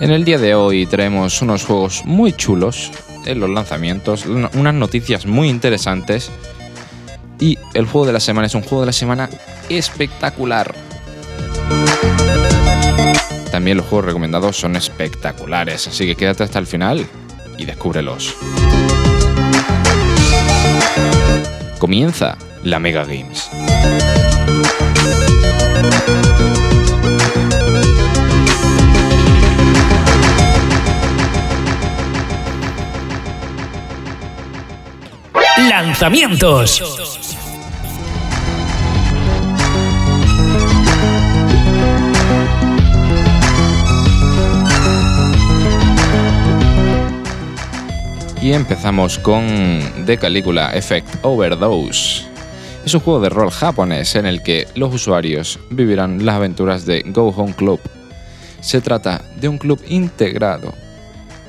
En el día de hoy traemos unos juegos muy chulos en los lanzamientos, unas noticias muy interesantes y el juego de la semana es un juego de la semana espectacular. También los juegos recomendados son espectaculares, así que quédate hasta el final y descúbrelos. Comienza la Mega Games. Lanzamientos. Y empezamos con The Caligula Effect Overdose. Es un juego de rol japonés en el que los usuarios vivirán las aventuras de Go Home Club. Se trata de un club integrado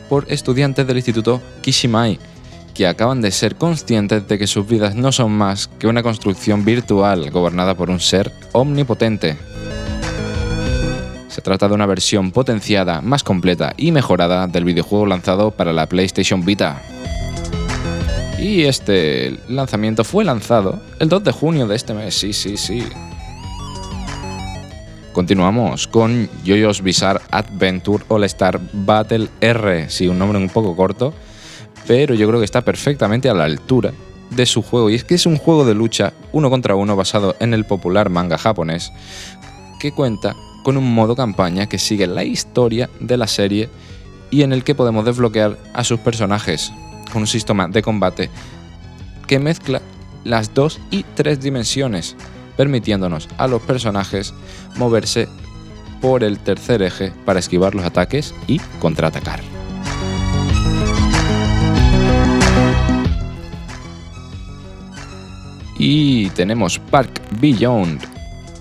por estudiantes del Instituto Kishimai que acaban de ser conscientes de que sus vidas no son más que una construcción virtual gobernada por un ser omnipotente. Se trata de una versión potenciada, más completa y mejorada del videojuego lanzado para la PlayStation Vita. Y este lanzamiento fue lanzado el 2 de junio de este mes, sí, sí, sí. Continuamos con JoJo's Bizarre Adventure All Star Battle R, sí, un nombre un poco corto, pero yo creo que está perfectamente a la altura de su juego. Y es que es un juego de lucha uno contra uno basado en el popular manga japonés, que cuenta con un modo campaña que sigue la historia de la serie y en el que podemos desbloquear a sus personajes con un sistema de combate que mezcla las dos y tres dimensiones, permitiéndonos a los personajes moverse por el tercer eje para esquivar los ataques y contraatacar. Y tenemos Park Beyond.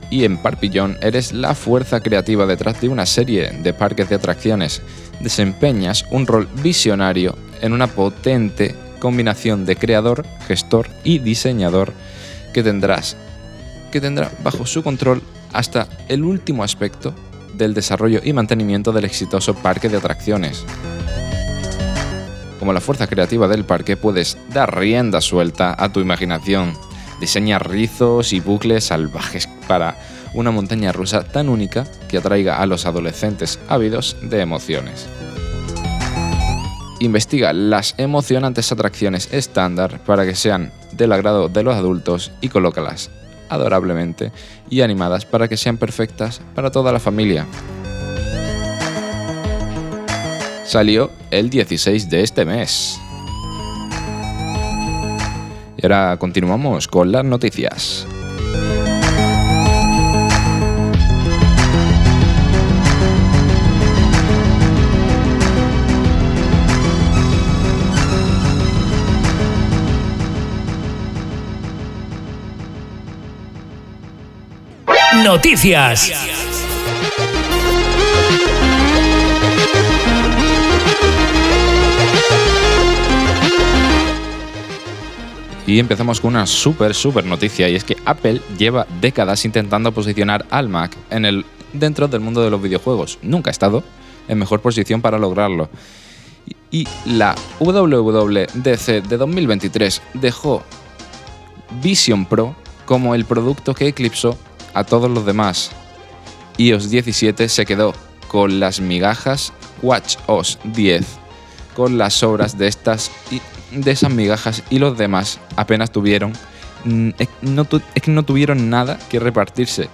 Y en Park Beyond eres la fuerza creativa detrás de una serie de parques de atracciones. Desempeñas un rol visionario en una potente combinación de creador, gestor y diseñador que tendrás que tendrá bajo su control hasta el último aspecto del desarrollo y mantenimiento del exitoso parque de atracciones. Como la fuerza creativa del parque puedes dar rienda suelta a tu imaginación, diseñar rizos y bucles salvajes para una montaña rusa tan única que atraiga a los adolescentes ávidos de emociones. Investiga las emocionantes atracciones estándar para que sean del agrado de los adultos y colócalas adorablemente y animadas para que sean perfectas para toda la familia. Salió el 16 de este mes. Y ahora continuamos con las noticias. Noticias. Y empezamos con una súper, súper noticia, y es que Apple lleva décadas intentando posicionar al Mac en el, dentro del mundo de los videojuegos. Nunca ha estado en mejor posición para lograrlo. Y la WWDC de 2023 dejó Vision Pro como el producto que eclipsó a todos los demás. iOS 17 se quedó con las migajas WatchOS 10 con las obras de estas de esas migajas y los demás apenas tuvieron mm, no es que no tuvieron nada que repartirse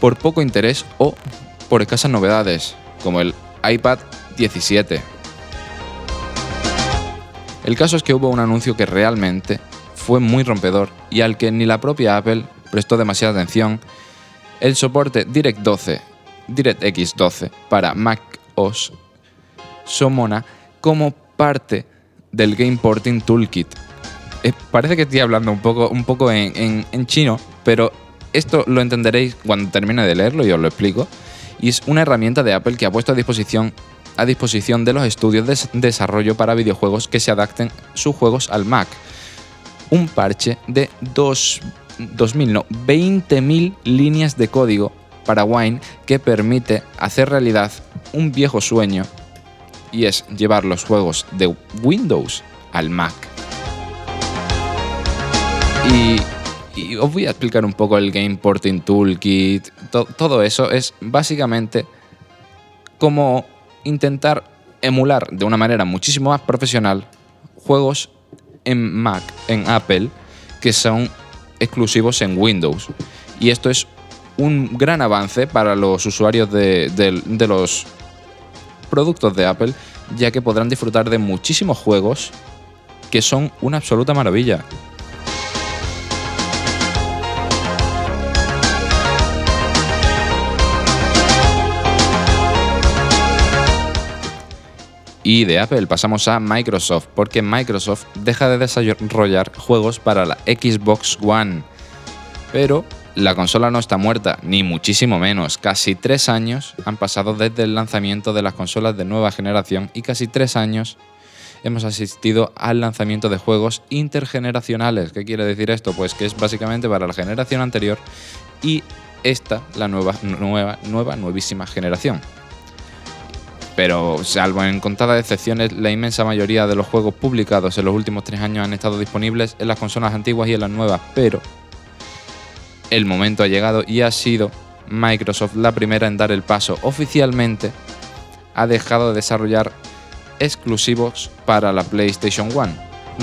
por poco interés o por escasas novedades, como el iPad 17. El caso es que hubo un anuncio que realmente fue muy rompedor y al que ni la propia Apple prestó demasiada atención, el soporte Direct 12, DirectX 12 para Mac OS Somona como parte del Game Porting Toolkit. Parece que estoy hablando un poco, un poco en, chino, pero esto lo entenderéis cuando termine de leerlo y os lo explico. Y es una herramienta de Apple que ha puesto a disposición, a disposición de los estudios de desarrollo para videojuegos que se adapten sus juegos al Mac. Un parche de dos- 2000, no, 20.000 líneas de código para Wine que permite hacer realidad un viejo sueño y es llevar los juegos de Windows al Mac. Y, os voy a explicar un poco el Game Porting Toolkit. To- todo eso es básicamente como intentar emular de una manera muchísimo más profesional juegos en Mac, en Apple, que son exclusivos en Windows. Y esto es un gran avance para los usuarios de los productos de Apple, ya que podrán disfrutar de muchísimos juegos que son una absoluta maravilla. Y de Apple pasamos a Microsoft, porque Microsoft deja de desarrollar juegos para la Xbox One. Pero la consola no está muerta, ni muchísimo menos. Casi tres años han pasado desde el lanzamiento de las consolas de nueva generación y casi tres años hemos asistido al lanzamiento de juegos intergeneracionales. ¿Qué quiere decir esto? Pues que es básicamente para la generación anterior y esta, la nueva, nueva, nueva, nuevísima generación. Pero salvo en contadas excepciones, la inmensa mayoría de los juegos publicados en los últimos tres años han estado disponibles en las consolas antiguas y en las nuevas, pero el momento ha llegado y ha sido Microsoft la primera en dar el paso oficialmente. Ha dejado de desarrollar exclusivos para la PlayStation One.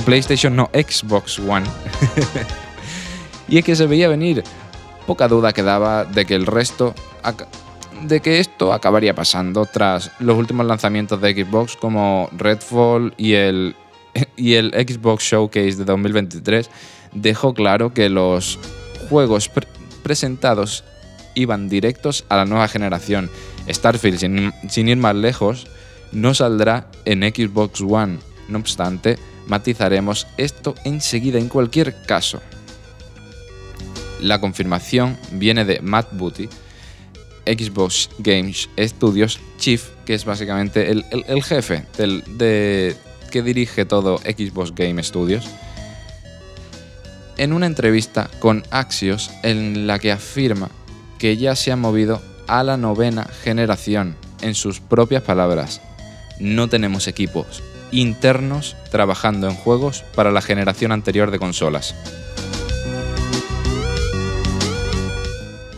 PlayStation no, Xbox One. y es que se veía venir. Poca duda quedaba de que el resto de que esto acabaría pasando tras los últimos lanzamientos de Xbox como Redfall y el, y el Xbox Showcase de 2023 dejó claro que los juegos pre- presentados iban directos a la nueva generación. Starfield, sin, ir más lejos, no saldrá en Xbox One. No obstante, matizaremos esto enseguida en cualquier caso. La confirmación viene de Matt Booty, Xbox Games Studios Chief, que es básicamente el, jefe del, de, que dirige todo Xbox Game Studios, en una entrevista con Axios en la que afirma que ya se ha movido a la novena generación. En sus propias palabras, no tenemos equipos internos trabajando en juegos para la generación anterior de consolas.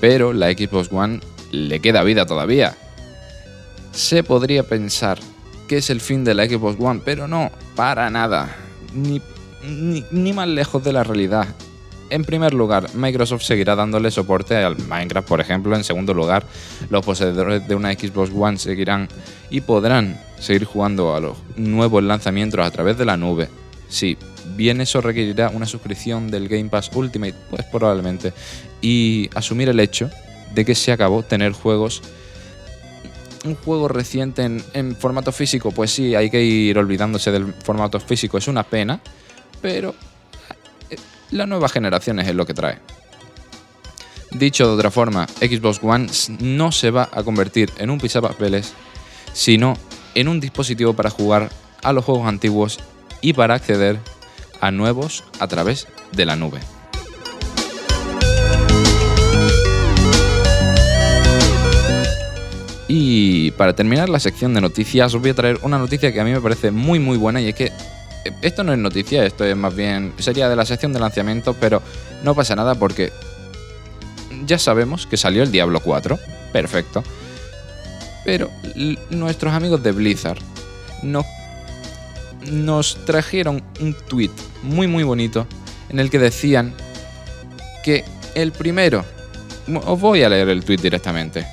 Pero la Xbox One le queda vida todavía. Se podría pensar que es el fin de la Xbox One, pero no, para nada. Ni, ni, más lejos de la realidad. En primer lugar, Microsoft seguirá dándole soporte al Minecraft, por ejemplo. En segundo lugar, los poseedores de una Xbox One seguirán y podrán seguir jugando a los nuevos lanzamientos a través de la nube. Si bien eso requerirá una suscripción del Game Pass Ultimate, pues probablemente. Y asumir el hecho de que se acabó tener juegos un juego reciente en, en formato físico, pues sí, hay que ir olvidándose del formato físico, es una pena, pero eh, la nueva generación es lo que trae. Dicho de otra forma, Xbox One no se va a convertir en un pisapapeles, sino en un dispositivo para jugar a los juegos antiguos y para acceder a nuevos a través de la nube. Y para terminar la sección de noticias, os voy a traer una noticia que a mí me parece muy muy buena y es que esto no es noticia, esto es más bien sería de la sección de lanzamiento, pero no pasa nada porque ya sabemos que salió el Diablo 4, perfecto. Pero nuestros amigos de Blizzard nos nos trajeron un tweet muy muy bonito en el que decían que el primero, os voy a leer el tweet directamente.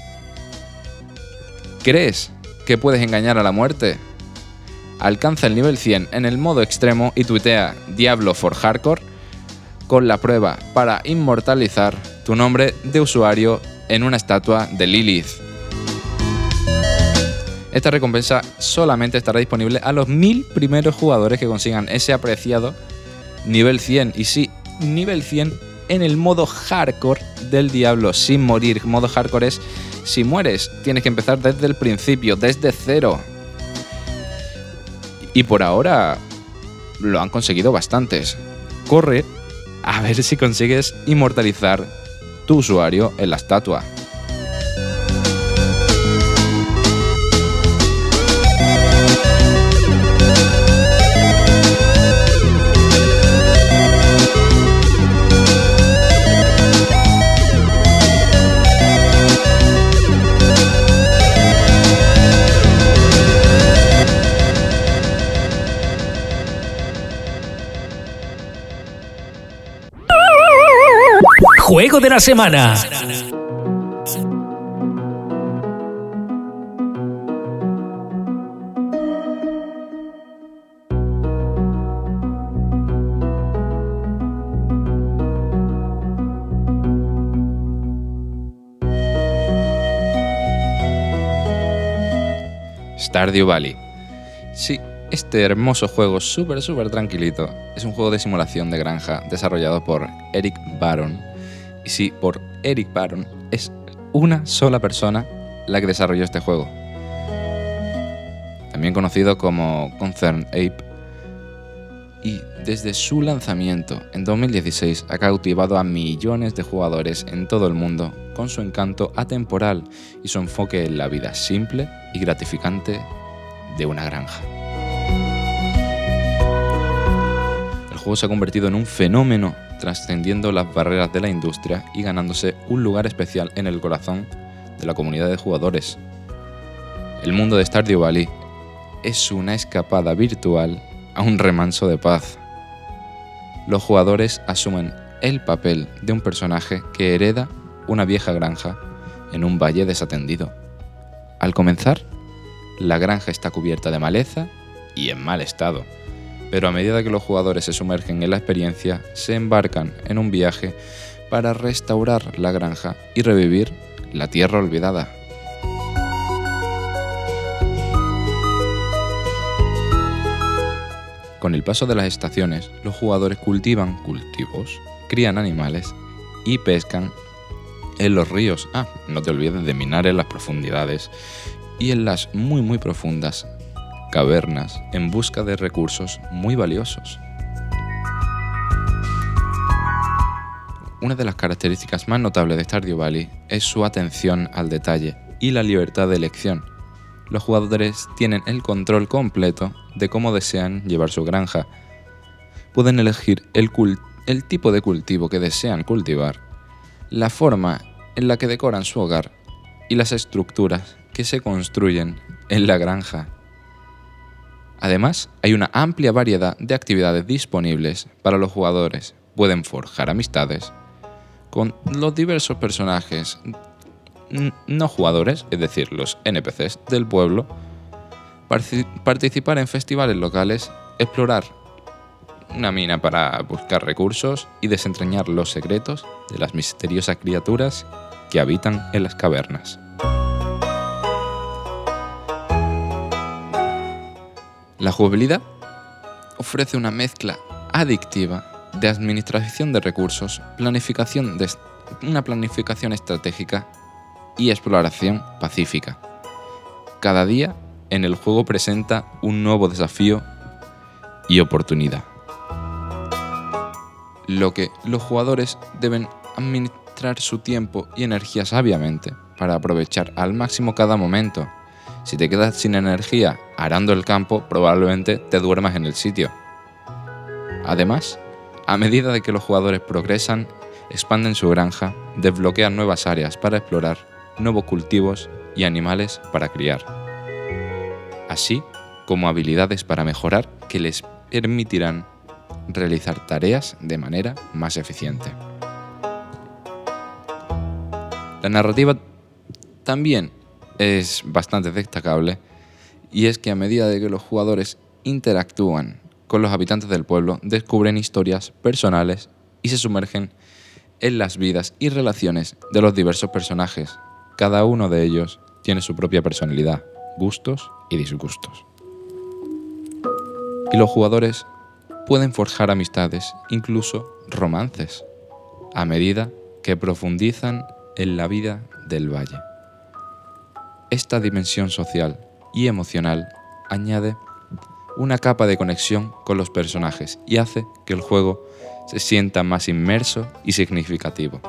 ¿Crees que puedes engañar a la muerte? Alcanza el nivel 100 en el modo extremo y tuitea Diablo for Hardcore con la prueba para inmortalizar tu nombre de usuario en una estatua de Lilith. Esta recompensa solamente estará disponible a los mil primeros jugadores que consigan ese apreciado nivel 100. Y sí, nivel 100 en el modo hardcore del Diablo, sin morir. Modo hardcore es, si mueres, tienes que empezar desde el principio, desde cero. Y por ahora lo han conseguido bastantes. Corre a ver si consigues inmortalizar tu usuario en la estatua. De la semana. Stardew Valley. Sí, este hermoso juego súper, súper tranquilito es un juego de simulación de granja desarrollado por Eric Baron. Y sí, por Eric Baron es una sola persona la que desarrolló este juego. También conocido como Concern Ape. Y desde su lanzamiento en 2016 ha cautivado a millones de jugadores en todo el mundo con su encanto atemporal y su enfoque en la vida simple y gratificante de una granja. Juego se ha convertido en un fenómeno trascendiendo las barreras de la industria y ganándose un lugar especial en el corazón de la comunidad de jugadores. El mundo de Stardew Valley es una escapada virtual a un remanso de paz. Los jugadores asumen el papel de un personaje que hereda una vieja granja en un valle desatendido. Al comenzar, la granja está cubierta de maleza y en mal estado pero a medida que los jugadores se sumergen en la experiencia, se embarcan en un viaje para restaurar la granja y revivir la tierra olvidada. Con el paso de las estaciones, los jugadores cultivan cultivos, crían animales y pescan en los ríos. Ah, no te olvides de minar en las profundidades y en las muy muy profundas cavernas en busca de recursos muy valiosos. Una de las características más notables de Stardew Valley es su atención al detalle y la libertad de elección. Los jugadores tienen el control completo de cómo desean llevar su granja. Pueden elegir el, el tipo de cultivo que desean cultivar, la forma en la que decoran su hogar y las estructuras que se construyen en la granja. Además, hay una amplia variedad de actividades disponibles para los jugadores. Pueden forjar amistades con los diversos personajes no jugadores, es decir, los NPCs del pueblo, participar en festivales locales, explorar una mina para buscar recursos y desentrañar los secretos de las misteriosas criaturas que habitan en las cavernas. La jugabilidad ofrece una mezcla adictiva de administración de recursos, planificación de, una planificación estratégica y exploración pacífica. Cada día en el juego presenta un nuevo desafío y oportunidad. Lo que los jugadores deben administrar su tiempo y energía sabiamente para aprovechar al máximo cada momento si te quedas sin energía arando el campo, probablemente te duermas en el sitio. Además, a medida de que los jugadores progresan, expanden su granja, desbloquean nuevas áreas para explorar, nuevos cultivos y animales para criar. Así, como habilidades para mejorar que les permitirán realizar tareas de manera más eficiente. La narrativa también es bastante destacable y es que a medida de que los jugadores interactúan con los habitantes del pueblo, descubren historias personales y se sumergen en las vidas y relaciones de los diversos personajes. Cada uno de ellos tiene su propia personalidad, gustos y disgustos. Y los jugadores pueden forjar amistades, incluso romances, a medida que profundizan en la vida del valle. Esta dimensión social y emocional añade una capa de conexión con los personajes y hace que el juego se sienta más inmerso y significativo.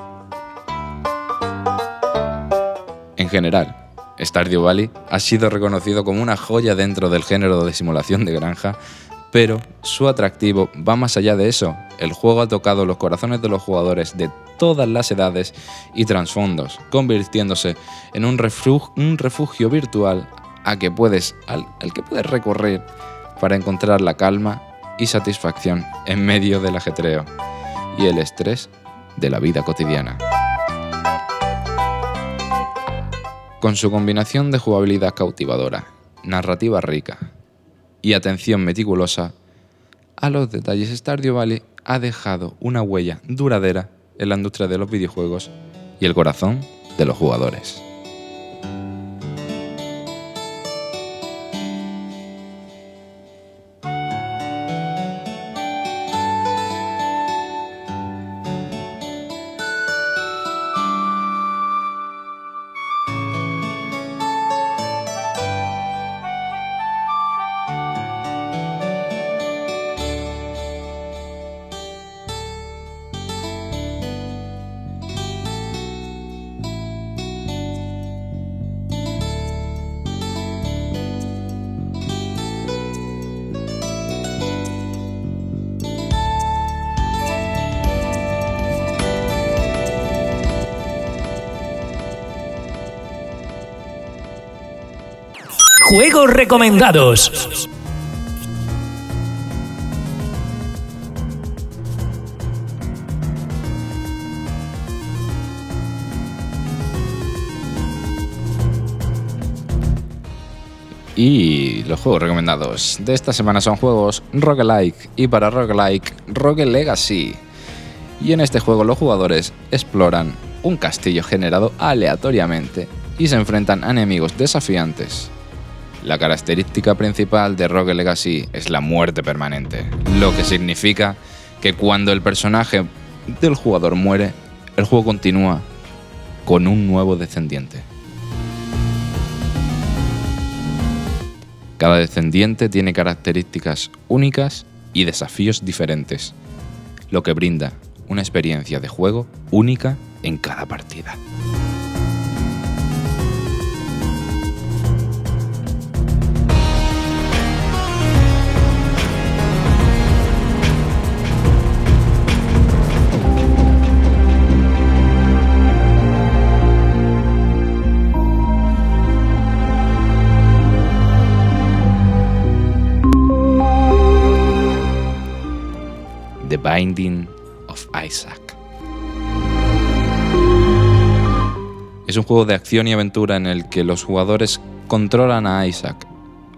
En general, Stardew Valley ha sido reconocido como una joya dentro del género de simulación de granja, pero su atractivo va más allá de eso. El juego ha tocado los corazones de los jugadores de todas las edades y trasfondos, convirtiéndose en un refugio, virtual al que puedes recorrer para encontrar la calma y satisfacción en medio del ajetreo y el estrés de la vida cotidiana. Con su combinación de jugabilidad cautivadora, narrativa rica y atención meticulosa, a los detalles Stardew Valley ha dejado una huella duradera en la industria de los videojuegos y el corazón de los jugadores. Juegos recomendados. Y los juegos recomendados de esta semana son juegos roguelike y para roguelike Rogue Legacy. Y en este juego los jugadores exploran un castillo generado aleatoriamente y se enfrentan a enemigos desafiantes la característica principal de Rogue Legacy es la muerte permanente, lo que significa que cuando el personaje del jugador muere, el juego continúa con un nuevo descendiente. Cada descendiente tiene características únicas y desafíos diferentes, lo que brinda una experiencia de juego única en cada partida. Binding of Isaac. Es un juego de acción y aventura en el que los jugadores controlan a Isaac,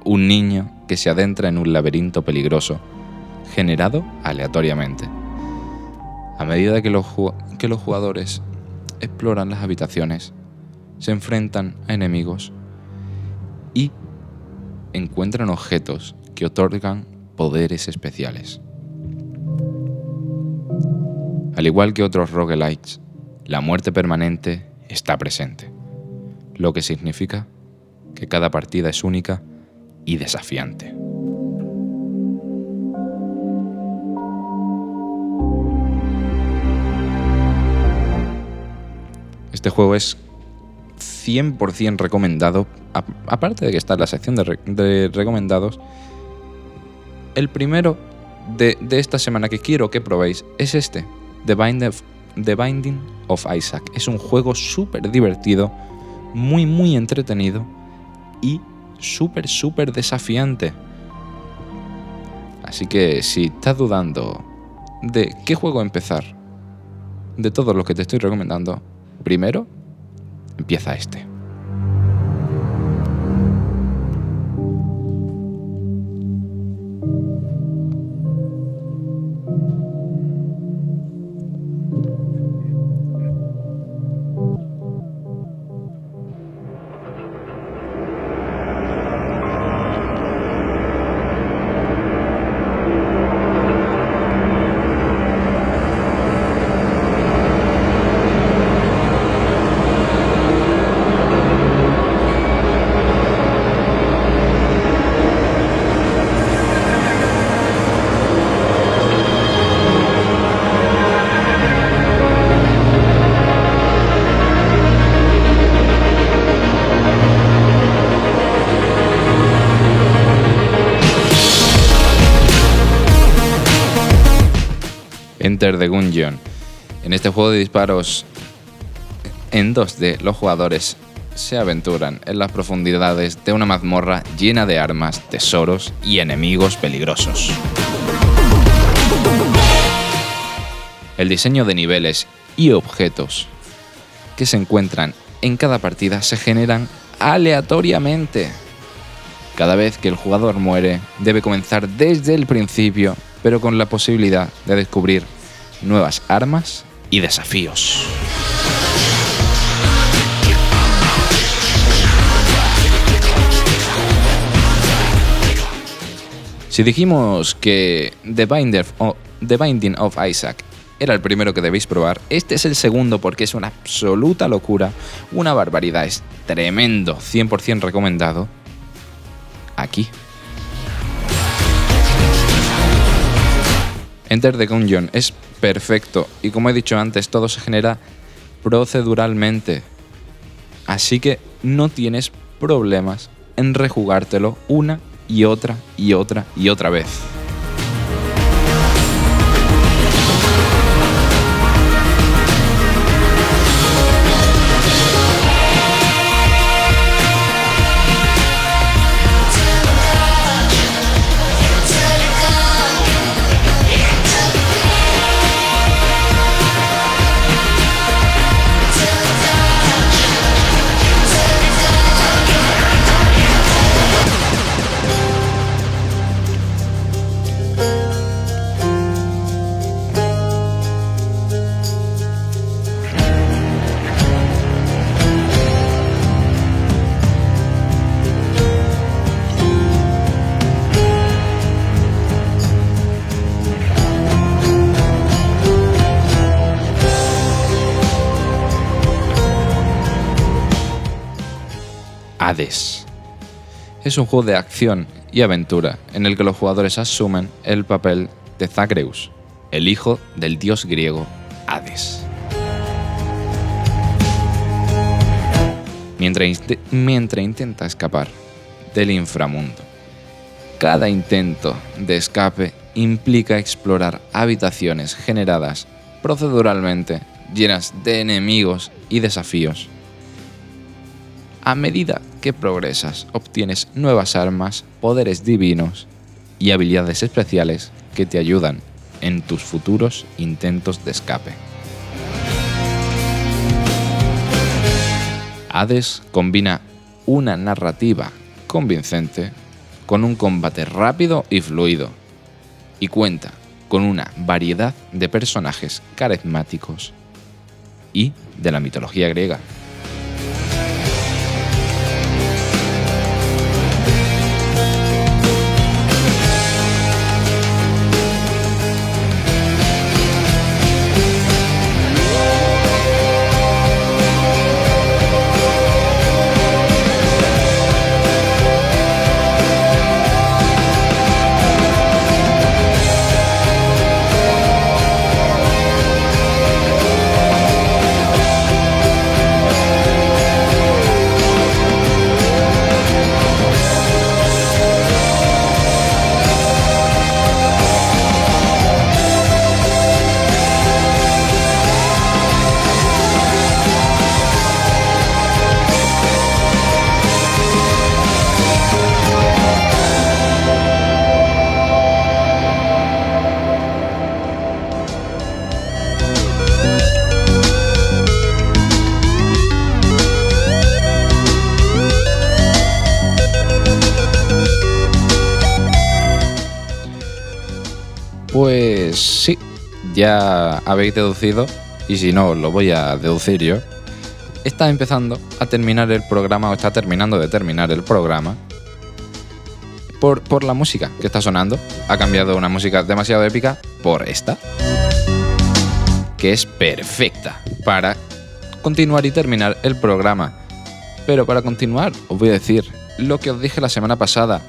un niño que se adentra en un laberinto peligroso, generado aleatoriamente. A medida que los, que los jugadores exploran las habitaciones, se enfrentan a enemigos y encuentran objetos que otorgan poderes especiales. Al igual que otros roguelikes, la muerte permanente está presente, lo que significa que cada partida es única y desafiante. Este juego es 100% recomendado, aparte de que está en la sección de, recomendados. El primero de esta semana que quiero que probéis es este, The, Binding of Isaac. Es un juego súper divertido, muy, muy entretenido y súper, súper desafiante. Así que si estás dudando de qué juego empezar, de todos los que te estoy recomendando, primero empieza este. Enter the Gungeon. En este juego de disparos en 2D, los jugadores se aventuran en las profundidades de una mazmorra llena de armas, tesoros y enemigos peligrosos. El diseño de niveles y objetos que se encuentran en cada partida se generan aleatoriamente. Cada vez que el jugador muere, debe comenzar desde el principio pero con la posibilidad de descubrir nuevas armas y desafíos. Si dijimos que The, Binding of Isaac era el primero que debéis probar, este es el segundo porque es una absoluta locura, una barbaridad, es tremendo, 100% recomendado. Aquí Enter the Gungeon es perfecto y como he dicho antes, todo se genera proceduralmente. Así que no tienes problemas en rejugártelo una y otra y otra y otra vez. Es un juego de acción y aventura en el que los jugadores asumen el papel de Zagreus, el hijo del dios griego Hades. Mientras, mientras intenta escapar del inframundo. Cada intento de escape implica explorar habitaciones generadas proceduralmente llenas de enemigos y desafíos a medida que progresas, obtienes nuevas armas, poderes divinos y habilidades especiales que te ayudan en tus futuros intentos de escape. Hades combina una narrativa convincente con un combate rápido y fluido y cuenta con una variedad de personajes carismáticos y de la mitología griega. Pues sí, ya habéis deducido, y si no, lo voy a deducir yo. Está empezando a terminar el programa, o está terminando de terminar el programa, por, por la música que está sonando. Ha cambiado una música demasiado épica por esta, que es perfecta para continuar y terminar el programa. Pero para continuar, os voy a decir lo que os dije la semana pasada.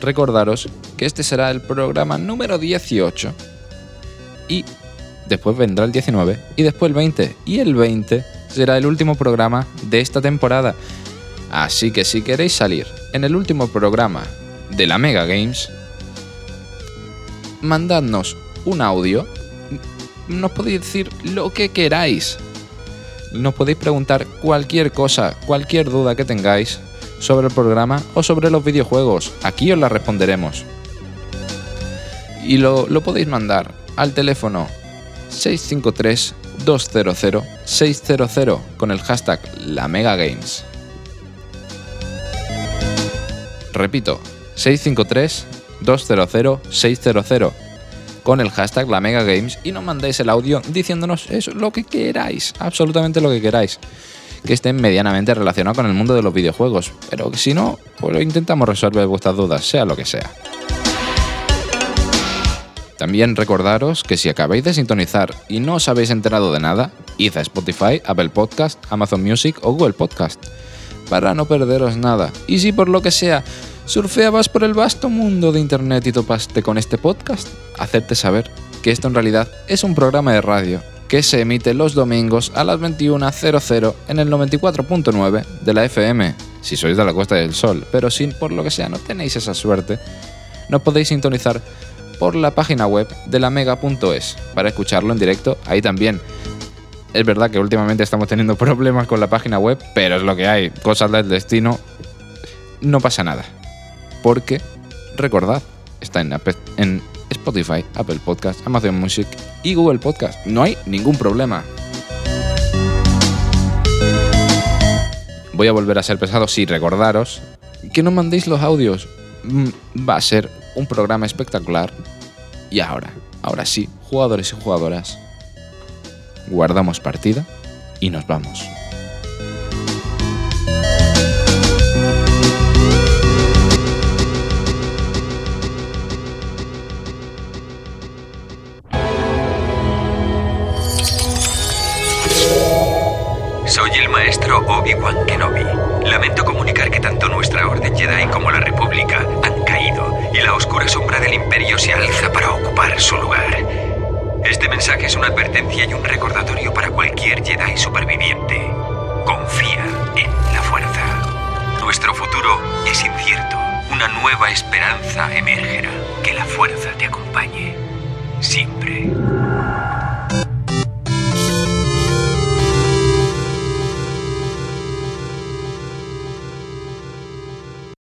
Recordaros que este será el programa número 18 y después vendrá el 19 y después el 20 y el 20 será el último programa de esta temporada. Así que si queréis salir en el último programa de la Mega Games, mandadnos un audio. Nos podéis decir lo que queráis. Nos podéis preguntar cualquier cosa, cualquier duda que tengáis sobre el programa o sobre los videojuegos. Aquí os la responderemos. Y lo, lo podéis mandar al teléfono 653-200-600 con el hashtag La Mega Games. Repito, 653-200-600 con el hashtag La Mega y nos mandéis el audio diciéndonos eso, lo que queráis, absolutamente lo que queráis. Que esté medianamente relacionado con el mundo de los videojuegos. Pero si no, pues intentamos resolver vuestras dudas, sea lo que sea. También recordaros que si acabáis de sintonizar y no os habéis enterado de nada, id a Spotify, Apple Podcast, Amazon Music o Google Podcast, para no perderos nada. Y si por lo que sea surfeabas por el vasto mundo de Internet y topaste con este podcast, hacerte saber que esto en realidad es un programa de radio que se emite los domingos a las 21.00 en el 94.9 de la FM, si sois de la Costa del Sol, pero si por lo que sea no tenéis esa suerte, no podéis sintonizar por la página web de la mega.es para escucharlo en directo ahí también. Es verdad que últimamente estamos teniendo problemas con la página web, pero es lo que hay, cosas del destino, no pasa nada. Porque, recordad, está en, en Spotify, Apple Podcast, Amazon Music y Google Podcast. No hay ningún problema. Voy a volver a ser pesado si recordaros que no mandéis los audios. Mm, va a ser un programa espectacular. Y ahora, ahora sí, jugadores y jugadoras, guardamos partida y nos vamos. Maestro Obi-Wan Kenobi. Lamento comunicar que tanto nuestra Orden Jedi como la República han caído y la oscura sombra del Imperio se alza para ocupar su lugar. Este mensaje es una advertencia y un recordatorio para cualquier Jedi superviviente. Confía en la fuerza. Nuestro futuro es incierto. Una nueva esperanza emergerá. Que la fuerza te acompañe. Siempre.